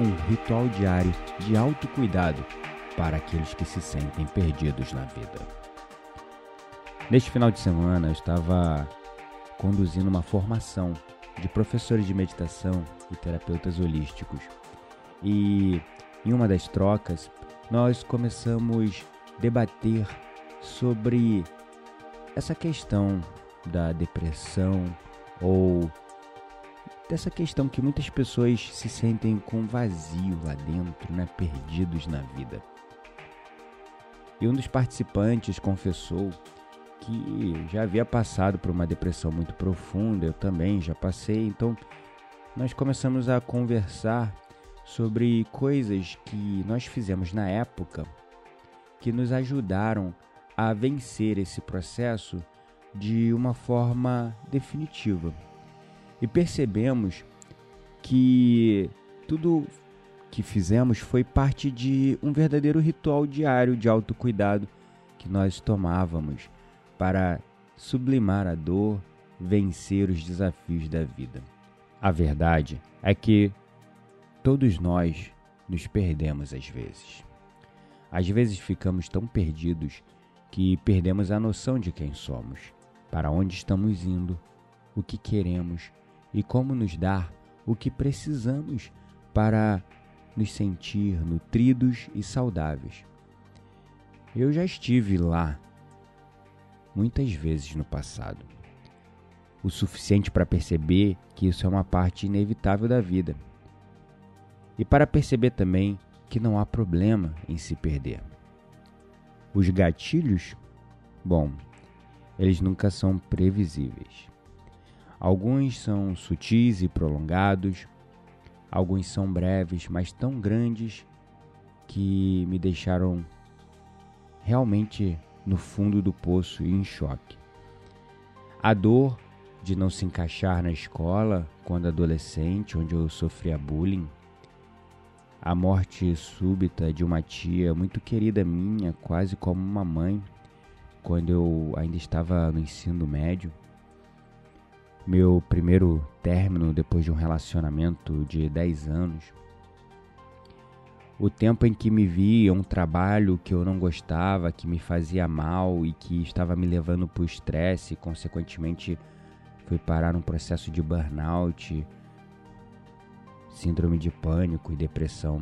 um ritual diário de autocuidado para aqueles que se sentem perdidos na vida. Neste final de semana eu estava conduzindo uma formação de professores de meditação e terapeutas holísticos. E em uma das trocas nós começamos a debater sobre essa questão da depressão ou dessa questão que muitas pessoas se sentem com vazio lá dentro, né, perdidos na vida. E um dos participantes confessou que já havia passado por uma depressão muito profunda, eu também já passei, então nós começamos a conversar sobre coisas que nós fizemos na época que nos ajudaram a vencer esse processo de uma forma definitiva e percebemos que tudo que fizemos foi parte de um verdadeiro ritual diário de autocuidado que nós tomávamos para sublimar a dor, vencer os desafios da vida. A verdade é que todos nós nos perdemos às vezes. Às vezes ficamos tão perdidos que perdemos a noção de quem somos, para onde estamos indo, o que queremos e como nos dar o que precisamos para nos sentir nutridos e saudáveis. Eu já estive lá muitas vezes no passado, o suficiente para perceber que isso é uma parte inevitável da vida e para perceber também que não há problema em se perder. Os gatilhos, bom, eles nunca são previsíveis. Alguns são sutis e prolongados, alguns são breves, mas tão grandes que me deixaram realmente no fundo do poço e em choque. A dor de não se encaixar na escola quando adolescente, onde eu sofria bullying, a morte súbita de uma tia muito querida minha, quase como uma mãe, quando eu ainda estava no ensino médio meu primeiro término depois de um relacionamento de 10 anos. O tempo em que me via um trabalho que eu não gostava, que me fazia mal e que estava me levando para o estresse consequentemente, fui parar num processo de burnout, síndrome de pânico e depressão.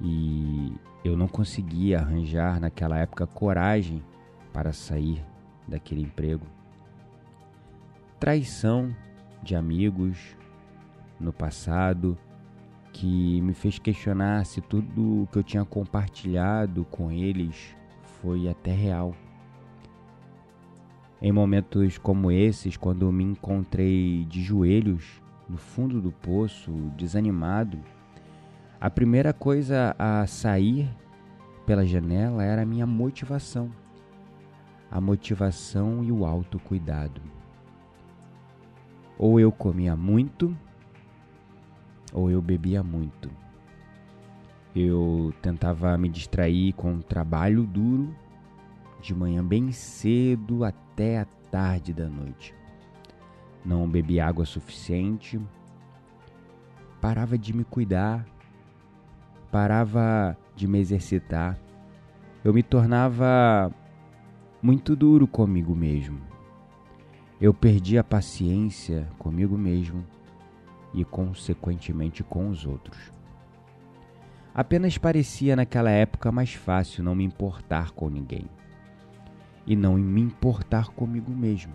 E eu não conseguia arranjar naquela época coragem para sair daquele emprego traição de amigos no passado que me fez questionar se tudo que eu tinha compartilhado com eles foi até real. Em momentos como esses, quando me encontrei de joelhos no fundo do poço, desanimado, a primeira coisa a sair pela janela era a minha motivação. A motivação e o autocuidado. Ou eu comia muito, ou eu bebia muito. Eu tentava me distrair com um trabalho duro, de manhã bem cedo até a tarde da noite. Não bebia água suficiente, parava de me cuidar, parava de me exercitar. Eu me tornava muito duro comigo mesmo. Eu perdi a paciência comigo mesmo e, consequentemente, com os outros. Apenas parecia naquela época mais fácil não me importar com ninguém e não me importar comigo mesmo.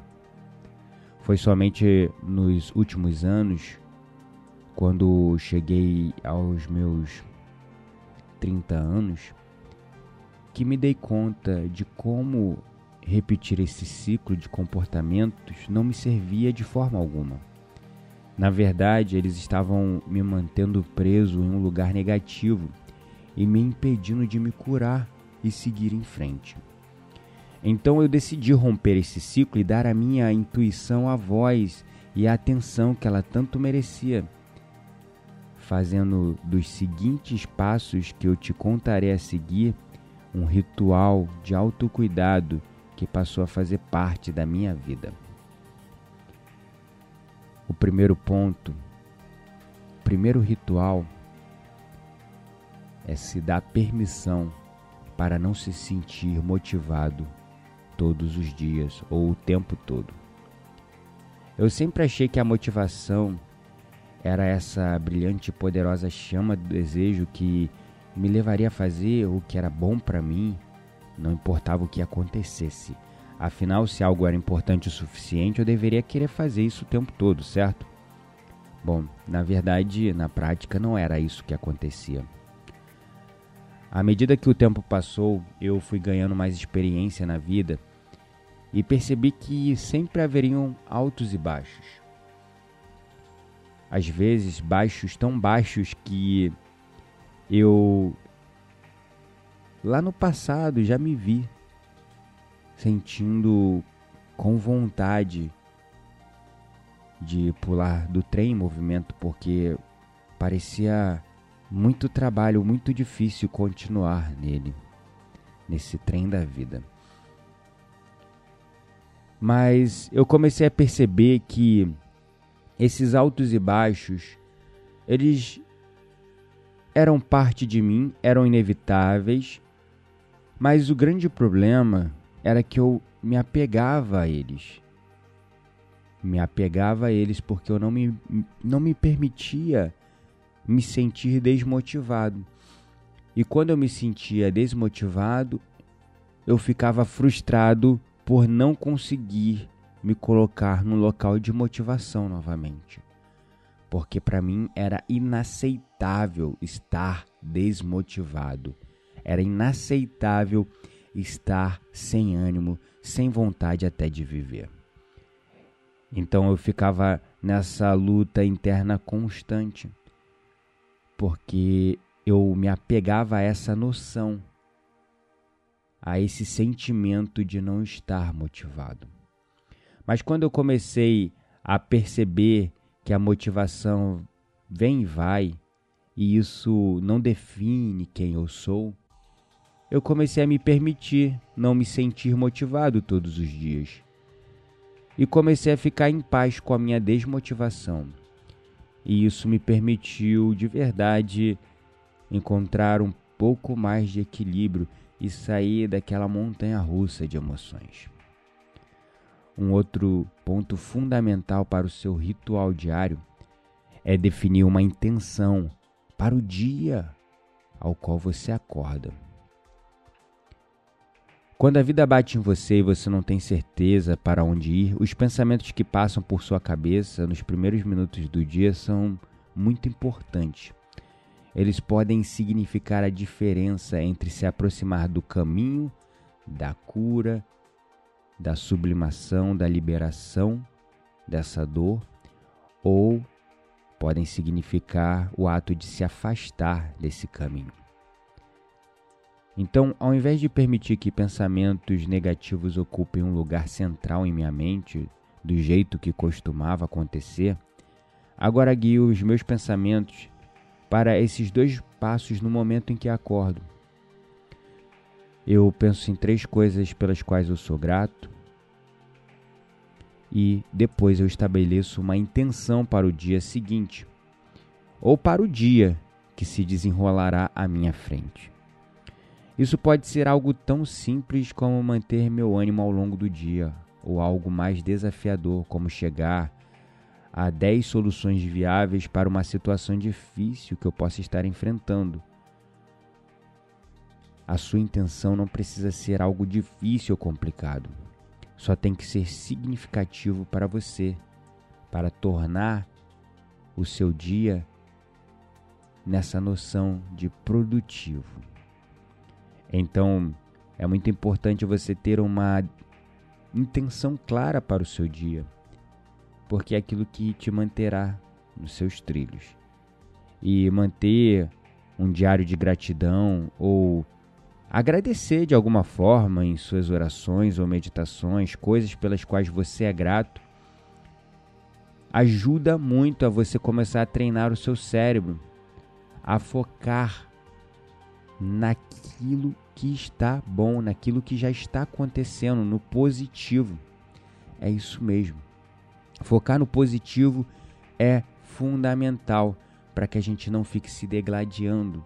Foi somente nos últimos anos, quando cheguei aos meus 30 anos, que me dei conta de como repetir esse ciclo de comportamentos não me servia de forma alguma. Na verdade, eles estavam me mantendo preso em um lugar negativo e me impedindo de me curar e seguir em frente. Então eu decidi romper esse ciclo e dar à minha intuição a voz e a atenção que ela tanto merecia, fazendo dos seguintes passos que eu te contarei a seguir um ritual de autocuidado que passou a fazer parte da minha vida. O primeiro ponto, o primeiro ritual é se dar permissão para não se sentir motivado todos os dias ou o tempo todo. Eu sempre achei que a motivação era essa brilhante e poderosa chama do desejo que me levaria a fazer o que era bom para mim, não importava o que acontecesse. Afinal, se algo era importante o suficiente, eu deveria querer fazer isso o tempo todo, certo? Bom, na verdade, na prática não era isso que acontecia. À medida que o tempo passou, eu fui ganhando mais experiência na vida e percebi que sempre haveriam altos e baixos. Às vezes, baixos tão baixos que eu lá no passado já me vi sentindo com vontade de pular do trem em movimento porque parecia muito trabalho, muito difícil continuar nele, nesse trem da vida. Mas eu comecei a perceber que esses altos e baixos, eles eram parte de mim, eram inevitáveis, mas o grande problema era que eu me apegava a eles. Me apegava a eles porque eu não me, não me permitia me sentir desmotivado. E quando eu me sentia desmotivado, eu ficava frustrado por não conseguir me colocar no local de motivação novamente porque para mim era inaceitável estar desmotivado. Era inaceitável estar sem ânimo, sem vontade até de viver. Então eu ficava nessa luta interna constante, porque eu me apegava a essa noção, a esse sentimento de não estar motivado. Mas quando eu comecei a perceber que a motivação vem e vai e isso não define quem eu sou, eu comecei a me permitir não me sentir motivado todos os dias. E comecei a ficar em paz com a minha desmotivação. E isso me permitiu de verdade encontrar um pouco mais de equilíbrio e sair daquela montanha russa de emoções. Um outro ponto fundamental para o seu ritual diário é definir uma intenção para o dia ao qual você acorda. Quando a vida bate em você e você não tem certeza para onde ir, os pensamentos que passam por sua cabeça nos primeiros minutos do dia são muito importantes. Eles podem significar a diferença entre se aproximar do caminho, da cura da sublimação, da liberação dessa dor, ou podem significar o ato de se afastar desse caminho. Então, ao invés de permitir que pensamentos negativos ocupem um lugar central em minha mente, do jeito que costumava acontecer, agora guio os meus pensamentos para esses dois passos no momento em que acordo eu penso em três coisas pelas quais eu sou grato e depois eu estabeleço uma intenção para o dia seguinte ou para o dia que se desenrolará à minha frente. Isso pode ser algo tão simples como manter meu ânimo ao longo do dia, ou algo mais desafiador, como chegar a 10 soluções viáveis para uma situação difícil que eu possa estar enfrentando. A sua intenção não precisa ser algo difícil ou complicado. Só tem que ser significativo para você, para tornar o seu dia nessa noção de produtivo. Então, é muito importante você ter uma intenção clara para o seu dia, porque é aquilo que te manterá nos seus trilhos. E manter um diário de gratidão ou agradecer de alguma forma em suas orações ou meditações, coisas pelas quais você é grato, ajuda muito a você começar a treinar o seu cérebro, a focar naquilo que está bom, naquilo que já está acontecendo, no positivo. É isso mesmo. Focar no positivo é fundamental para que a gente não fique se degladiando,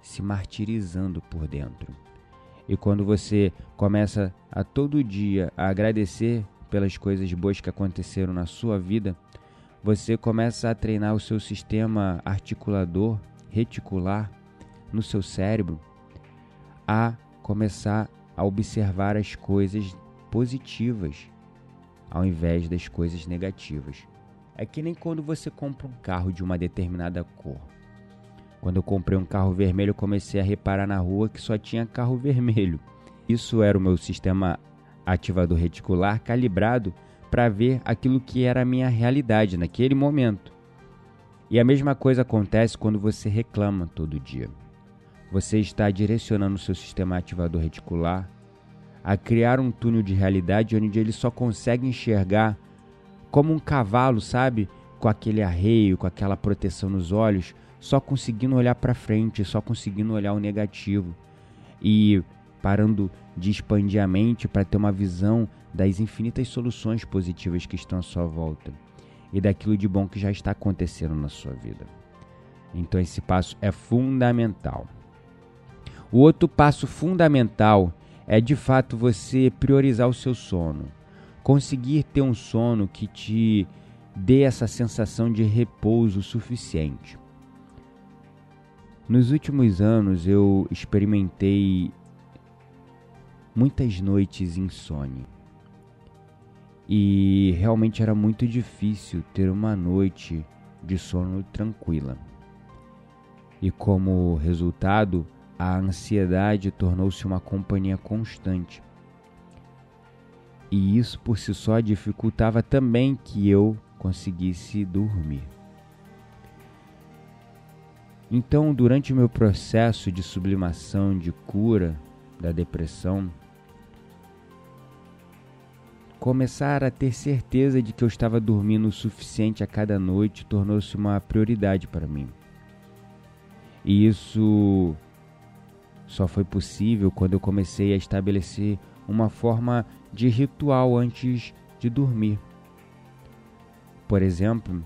se martirizando por dentro. E quando você começa a todo dia a agradecer pelas coisas boas que aconteceram na sua vida, você começa a treinar o seu sistema articulador, reticular, no seu cérebro a começar a observar as coisas positivas ao invés das coisas negativas. É que nem quando você compra um carro de uma determinada cor. Quando eu comprei um carro vermelho, eu comecei a reparar na rua que só tinha carro vermelho. Isso era o meu sistema ativador reticular calibrado para ver aquilo que era a minha realidade naquele momento. E a mesma coisa acontece quando você reclama todo dia. Você está direcionando o seu sistema ativador reticular a criar um túnel de realidade onde ele só consegue enxergar como um cavalo, sabe? Com aquele arreio, com aquela proteção nos olhos, só conseguindo olhar para frente, só conseguindo olhar o negativo e parando de expandir a mente para ter uma visão das infinitas soluções positivas que estão à sua volta e daquilo de bom que já está acontecendo na sua vida. Então esse passo é fundamental. O outro passo fundamental é de fato você priorizar o seu sono. Conseguir ter um sono que te dê essa sensação de repouso suficiente. Nos últimos anos eu experimentei muitas noites insônia. E realmente era muito difícil ter uma noite de sono tranquila. E como resultado, a ansiedade tornou-se uma companhia constante. E isso por si só dificultava também que eu conseguisse dormir. Então, durante o meu processo de sublimação, de cura da depressão, começar a ter certeza de que eu estava dormindo o suficiente a cada noite tornou-se uma prioridade para mim. E isso só foi possível quando eu comecei a estabelecer uma forma de ritual antes de dormir. Por exemplo,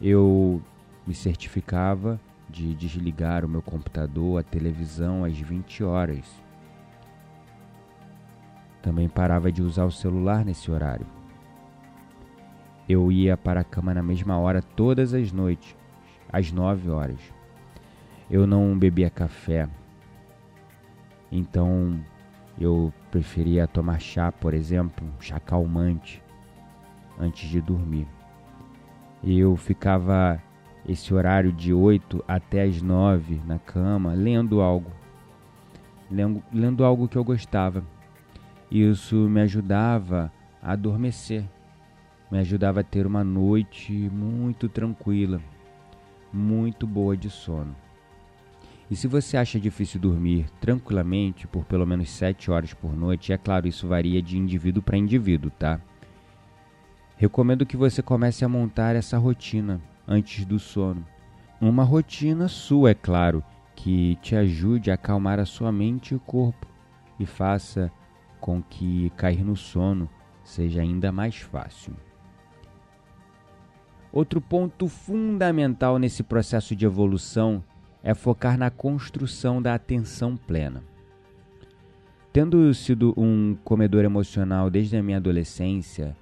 eu me certificava de desligar o meu computador, a televisão às 20 horas. Também parava de usar o celular nesse horário. Eu ia para a cama na mesma hora todas as noites, às 9 horas. Eu não bebia café, então eu preferia tomar chá, por exemplo, chá calmante, antes de dormir. Eu ficava esse horário de 8 até as 9 na cama, lendo algo. Lendo, lendo algo que eu gostava. Isso me ajudava a adormecer. Me ajudava a ter uma noite muito tranquila, muito boa de sono. E se você acha difícil dormir tranquilamente por pelo menos 7 horas por noite, é claro, isso varia de indivíduo para indivíduo, tá? Recomendo que você comece a montar essa rotina antes do sono. Uma rotina sua, é claro, que te ajude a acalmar a sua mente e o corpo e faça com que cair no sono seja ainda mais fácil. Outro ponto fundamental nesse processo de evolução é focar na construção da atenção plena. Tendo sido um comedor emocional desde a minha adolescência,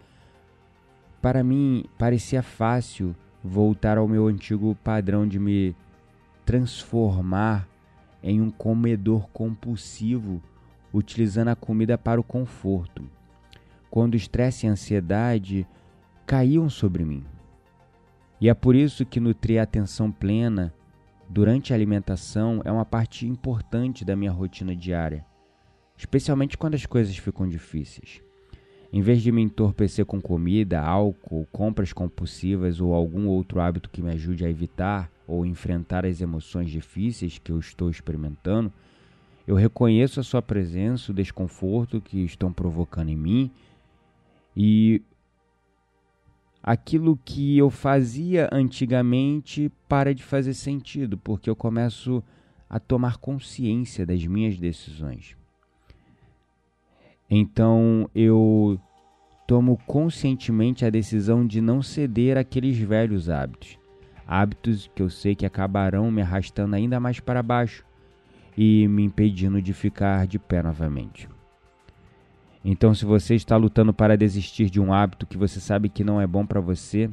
para mim parecia fácil voltar ao meu antigo padrão de me transformar em um comedor compulsivo, utilizando a comida para o conforto, quando estresse e ansiedade caíam sobre mim. E é por isso que nutrir a atenção plena durante a alimentação é uma parte importante da minha rotina diária, especialmente quando as coisas ficam difíceis. Em vez de me entorpecer com comida, álcool, compras compulsivas ou algum outro hábito que me ajude a evitar ou enfrentar as emoções difíceis que eu estou experimentando, eu reconheço a sua presença, o desconforto que estão provocando em mim e aquilo que eu fazia antigamente para de fazer sentido, porque eu começo a tomar consciência das minhas decisões. Então eu tomo conscientemente a decisão de não ceder àqueles velhos hábitos. Hábitos que eu sei que acabarão me arrastando ainda mais para baixo e me impedindo de ficar de pé novamente. Então, se você está lutando para desistir de um hábito que você sabe que não é bom para você,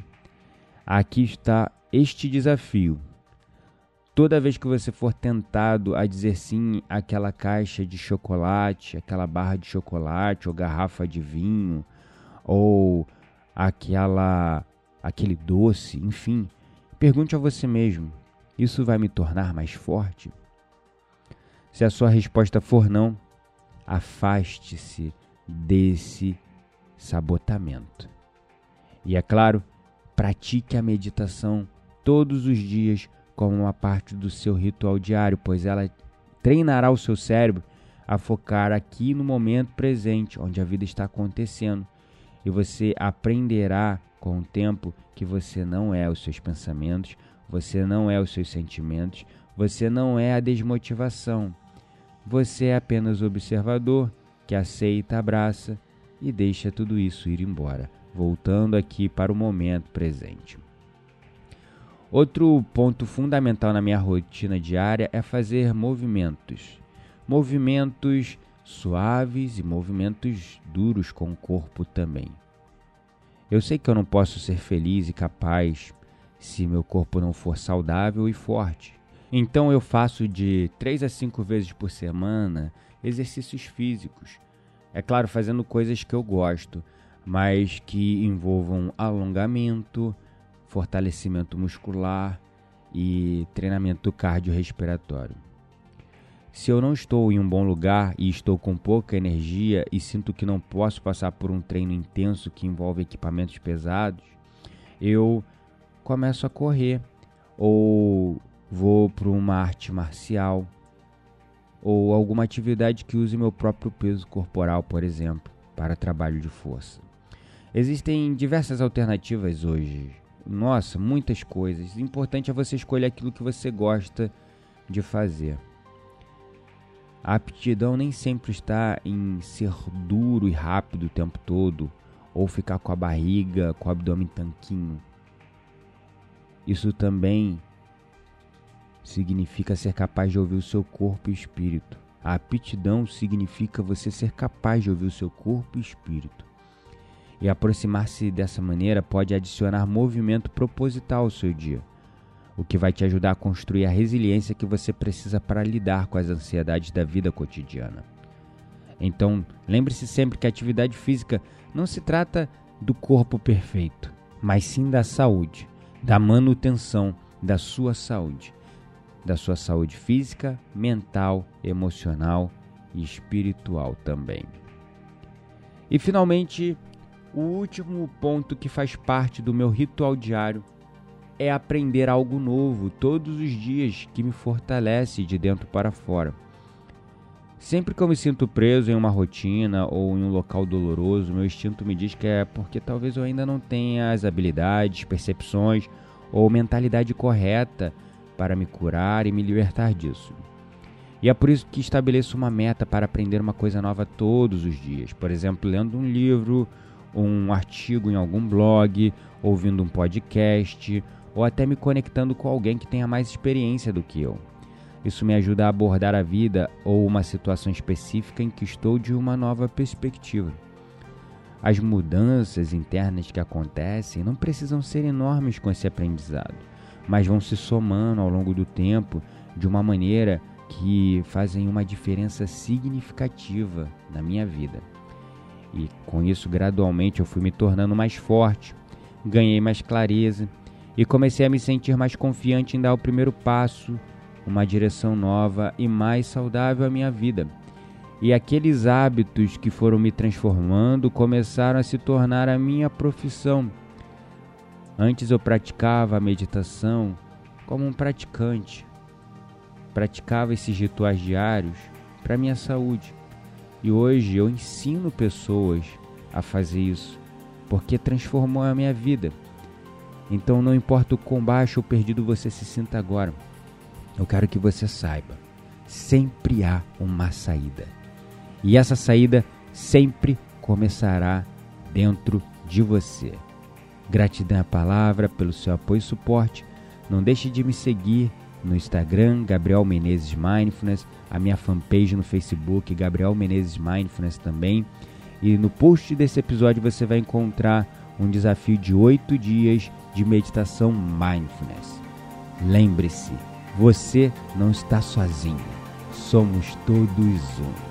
aqui está este desafio Toda vez que você for tentado a dizer sim àquela caixa de chocolate, aquela barra de chocolate ou garrafa de vinho, ou aquela aquele doce, enfim, pergunte a você mesmo: isso vai me tornar mais forte? Se a sua resposta for não, afaste-se desse sabotamento. E é claro, pratique a meditação todos os dias como uma parte do seu ritual diário, pois ela treinará o seu cérebro a focar aqui no momento presente, onde a vida está acontecendo, e você aprenderá com o tempo que você não é os seus pensamentos, você não é os seus sentimentos, você não é a desmotivação. Você é apenas observador que aceita, abraça e deixa tudo isso ir embora, voltando aqui para o momento presente. Outro ponto fundamental na minha rotina diária é fazer movimentos. Movimentos suaves e movimentos duros com o corpo também. Eu sei que eu não posso ser feliz e capaz se meu corpo não for saudável e forte. Então eu faço de 3 a 5 vezes por semana exercícios físicos. É claro, fazendo coisas que eu gosto, mas que envolvam alongamento, fortalecimento muscular e treinamento cardiorrespiratório. Se eu não estou em um bom lugar e estou com pouca energia e sinto que não posso passar por um treino intenso que envolve equipamentos pesados, eu começo a correr ou vou para uma arte marcial ou alguma atividade que use meu próprio peso corporal, por exemplo, para trabalho de força. Existem diversas alternativas hoje nossa, muitas coisas. O importante é você escolher aquilo que você gosta de fazer. A aptidão nem sempre está em ser duro e rápido o tempo todo, ou ficar com a barriga, com o abdômen tanquinho. Isso também significa ser capaz de ouvir o seu corpo e espírito. A aptidão significa você ser capaz de ouvir o seu corpo e espírito. E aproximar-se dessa maneira pode adicionar movimento proposital ao seu dia, o que vai te ajudar a construir a resiliência que você precisa para lidar com as ansiedades da vida cotidiana. Então, lembre-se sempre que a atividade física não se trata do corpo perfeito, mas sim da saúde, da manutenção da sua saúde, da sua saúde física, mental, emocional e espiritual também. E finalmente, o último ponto que faz parte do meu ritual diário é aprender algo novo todos os dias que me fortalece de dentro para fora. Sempre que eu me sinto preso em uma rotina ou em um local doloroso, meu instinto me diz que é porque talvez eu ainda não tenha as habilidades, percepções ou mentalidade correta para me curar e me libertar disso. E é por isso que estabeleço uma meta para aprender uma coisa nova todos os dias. Por exemplo, lendo um livro, um artigo em algum blog, ouvindo um podcast ou até me conectando com alguém que tenha mais experiência do que eu. Isso me ajuda a abordar a vida ou uma situação específica em que estou de uma nova perspectiva. As mudanças internas que acontecem não precisam ser enormes com esse aprendizado, mas vão se somando ao longo do tempo de uma maneira que fazem uma diferença significativa na minha vida. E com isso, gradualmente, eu fui me tornando mais forte, ganhei mais clareza e comecei a me sentir mais confiante em dar o primeiro passo, uma direção nova e mais saudável à minha vida. E aqueles hábitos que foram me transformando começaram a se tornar a minha profissão. Antes eu praticava a meditação como um praticante. Praticava esses rituais diários para minha saúde. E hoje eu ensino pessoas a fazer isso, porque transformou a minha vida. Então não importa o quão baixo ou perdido você se sinta agora, eu quero que você saiba, sempre há uma saída. E essa saída sempre começará dentro de você. Gratidão à palavra pelo seu apoio e suporte. Não deixe de me seguir no Instagram, Gabriel Menezes Mindfulness, a minha fanpage no Facebook, Gabriel Menezes Mindfulness também. E no post desse episódio você vai encontrar um desafio de oito dias de meditação mindfulness. Lembre-se, você não está sozinho, somos todos um.